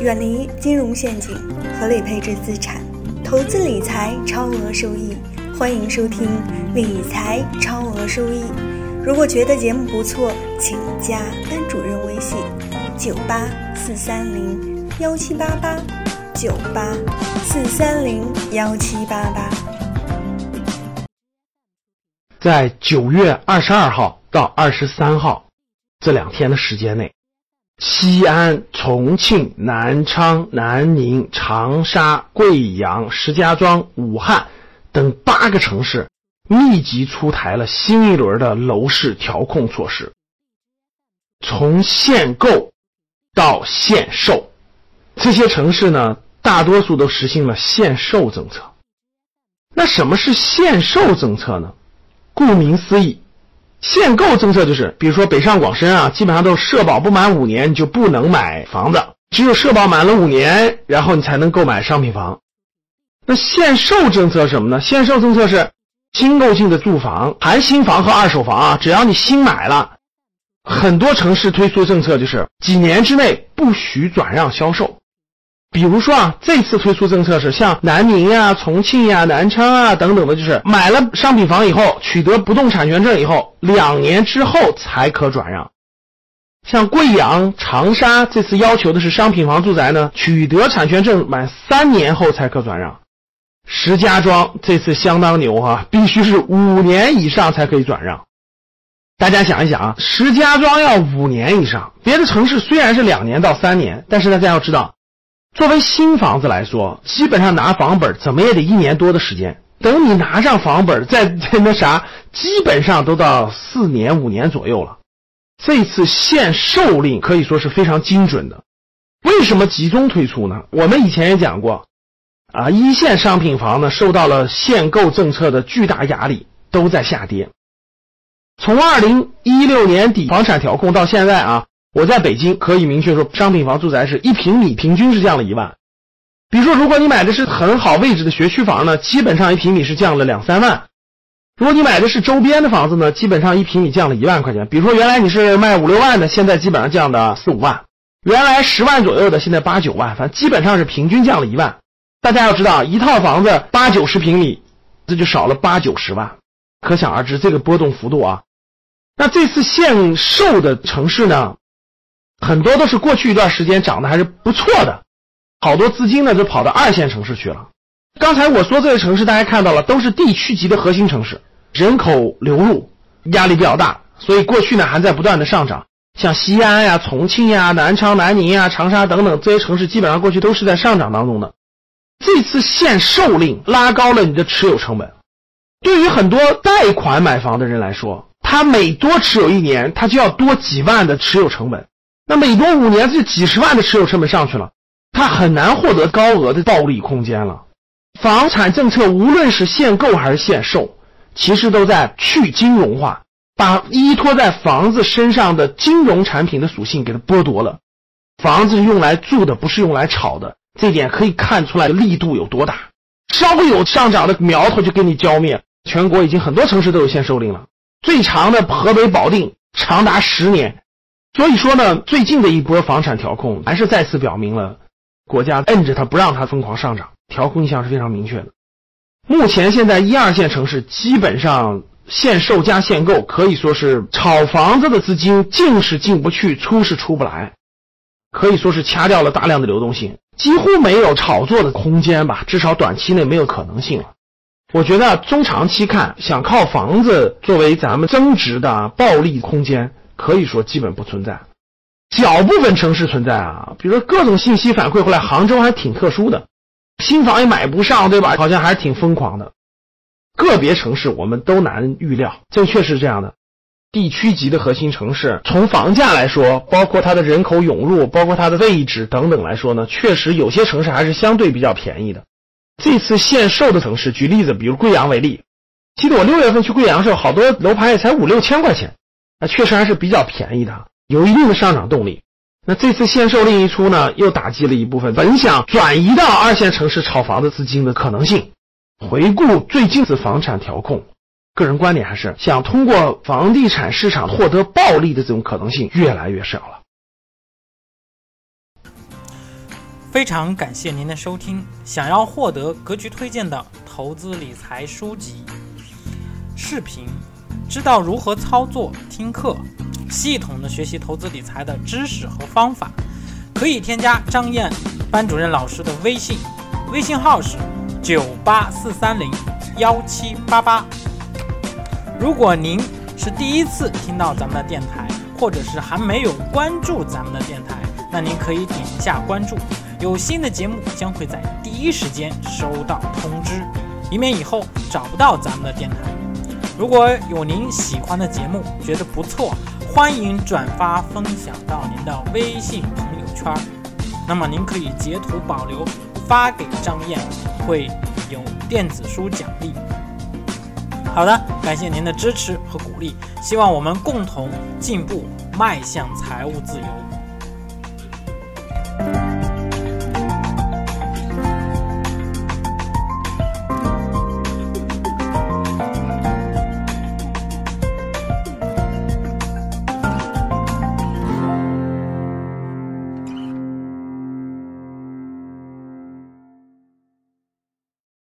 远离金融陷阱，合理配置资产，投资理财超额收益。欢迎收听理财超额收益。如果觉得节目不错，请加班主任微信：九八四三零幺七八八，九八四三零幺七八八。在九月二十二号到二十三号这两天的时间内，西安、重庆、南昌、南宁、长沙、贵阳、石家庄、武汉等八个城市密集出台了新一轮的楼市调控措施，从限购到限售，这些城市呢，大多数都实行了限售政策。那什么是限售政策呢？顾名思义，限购政策就是，比如说北上广深啊，基本上都是社保不满五年你就不能买房子，只有社保满了五年，然后你才能购买商品房。那限售政策什么呢？限售政策是新购进的住房，含新房和二手房啊，只要你新买了，很多城市推出政策就是几年之内不许转让销售。比如说啊，这次推出政策是像南宁呀、重庆呀、南昌啊等等的，就是买了商品房以后，取得不动产权证以后，两年之后才可转让。像贵阳、长沙这次要求的是商品房住宅呢，取得产权证满三年后才可转让。石家庄这次相当牛哈，必须是五年以上才可以转让。大家想一想啊，石家庄要五年以上，别的城市虽然是两年到三年，但是大家要知道。作为新房子来说，基本上拿房本怎么也得一年多的时间。等你拿上房本，再 那啥，基本上都到四年五年左右了。这次限售令可以说是非常精准的。为什么集中推出呢？我们以前也讲过，啊，一线商品房呢受到了限购政策的巨大压力，都在下跌。从二零一六年底房产调控到现在啊。我在北京可以明确说，商品房住宅是一平米平均是降了一万。比如说，如果你买的是很好位置的学区房呢，基本上一平米是降了两三万。如果你买的是周边的房子呢，基本上一平米降了一万块钱。比如说，原来你是卖五六万的，现在基本上降的四五万；原来十万左右的，现在八九万，反正基本上是平均降了一万。大家要知道，一套房子八九十平米，这就少了八九十万，可想而知这个波动幅度啊。那这次限售的城市呢？很多都是过去一段时间涨得还是不错的，好多资金呢就跑到二线城市去了。刚才我说这些城市，大家看到了，都是地区级的核心城市，人口流入压力比较大，所以过去呢还在不断的上涨。像西安呀、重庆呀、南昌、南宁呀、长沙等等这些城市，基本上过去都是在上涨当中的。这次限售令拉高了你的持有成本，对于很多贷款买房的人来说，他每多持有一年，他就要多几万的持有成本。那每多五年，这几十万的持有成本上去了，他很难获得高额的暴利空间了。房产政策无论是限购还是限售，其实都在去金融化，把依托在房子身上的金融产品的属性给它剥夺了。房子用来住的，不是用来炒的，这点可以看出来力度有多大。稍微有上涨的苗头就给你浇灭。全国已经很多城市都有限售令了，最长的河北保定长达十年。所以说呢，最近的一波房产调控还是再次表明了国家摁着它不让它疯狂上涨，调控意向是非常明确的。目前现在一二线城市基本上限售加限购，可以说是炒房子的资金进是进不去，出是出不来，可以说是掐掉了大量的流动性，几乎没有炒作的空间吧，至少短期内没有可能性了。我觉得中长期看，想靠房子作为咱们增值的暴利空间。可以说基本不存在，小部分城市存在啊，比如说各种信息反馈回来，杭州还挺特殊的，新房也买不上，对吧？好像还是挺疯狂的。个别城市我们都难预料，这确实是这样的。地区级的核心城市，从房价来说，包括它的人口涌入，包括它的位置等等来说呢，确实有些城市还是相对比较便宜的。这次限售的城市，举例子，比如贵阳为例，记得我六月份去贵阳时候，好多楼盘也才五六千块钱。那确实还是比较便宜的，有一定的上涨动力。那这次限售令一出呢，又打击了一部分本想转移到二线城市炒房的资金的可能性。回顾最近的房产调控，个人观点还是想通过房地产市场获得暴利的这种可能性越来越少了。非常感谢您的收听。想要获得格局推荐的投资理财书籍、视频，知道如何操作、听课，系统的学习投资理财的知识和方法，可以添加张燕班主任老师的微信，微信号是九八四三零幺七八八。如果您是第一次听到咱们的电台，或者是还没有关注咱们的电台，那您可以点一下关注。有新的节目将会在第一时间收到通知，以免以后找不到咱们的电台。如果有您喜欢的节目，觉得不错，欢迎转发分享到您的微信朋友圈。那么您可以截图保留发给张燕，会有电子书奖励。好的，感谢您的支持和鼓励，希望我们共同进步，迈向财务自由。